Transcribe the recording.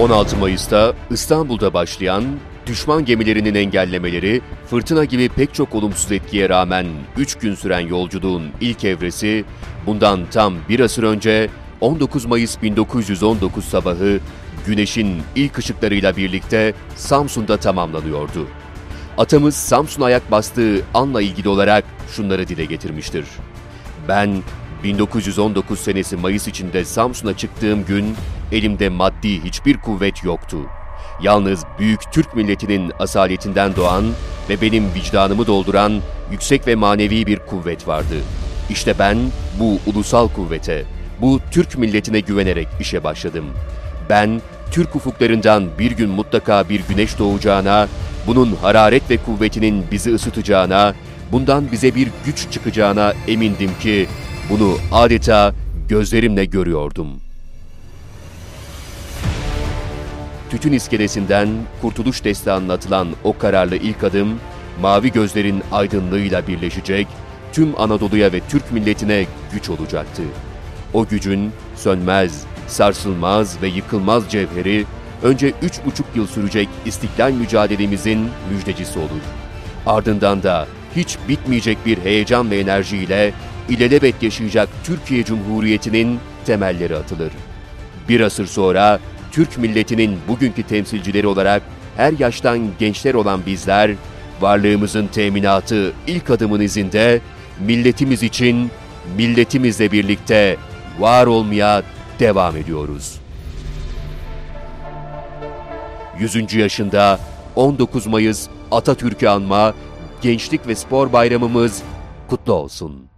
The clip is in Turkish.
16 Mayıs'ta İstanbul'da başlayan düşman gemilerinin engellemeleri, fırtına gibi pek çok olumsuz etkiye rağmen 3 gün süren yolculuğun ilk evresi, bundan tam bir asır önce 19 Mayıs 1919 sabahı güneşin ilk ışıklarıyla birlikte Samsun'da tamamlanıyordu. Atamız Samsun'a ayak bastığı anla ilgili olarak şunları dile getirmiştir. Ben 1919 senesi Mayıs içinde Samsun'a çıktığım gün elimde maddi hiçbir kuvvet yoktu. Yalnız büyük Türk milletinin asaletinden doğan ve benim vicdanımı dolduran yüksek ve manevi bir kuvvet vardı. İşte ben bu ulusal kuvvete, bu Türk milletine güvenerek işe başladım. Ben Türk ufuklarından bir gün mutlaka bir güneş doğacağına, bunun hararet ve kuvvetinin bizi ısıtacağına, bundan bize bir güç çıkacağına emindim ki bunu adeta gözlerimle görüyordum. Tütün iskelesinden Kurtuluş Destanı'na atılan o kararlı ilk adım, mavi gözlerin aydınlığıyla birleşecek, tüm Anadolu'ya ve Türk milletine güç olacaktı. O gücün sönmez, sarsılmaz ve yıkılmaz cevheri, önce üç buçuk yıl sürecek istiklal mücadelemizin müjdecisi olur. Ardından da hiç bitmeyecek bir heyecan ve enerjiyle ilelebet yaşayacak Türkiye Cumhuriyeti'nin temelleri atılır. Bir asır sonra Türk milletinin bugünkü temsilcileri olarak her yaştan gençler olan bizler, varlığımızın teminatı ilk adımın izinde milletimiz için, milletimizle birlikte var olmaya devam ediyoruz. 100. yaşında 19 Mayıs Atatürk'ü anma Gençlik ve Spor Bayramımız kutlu olsun.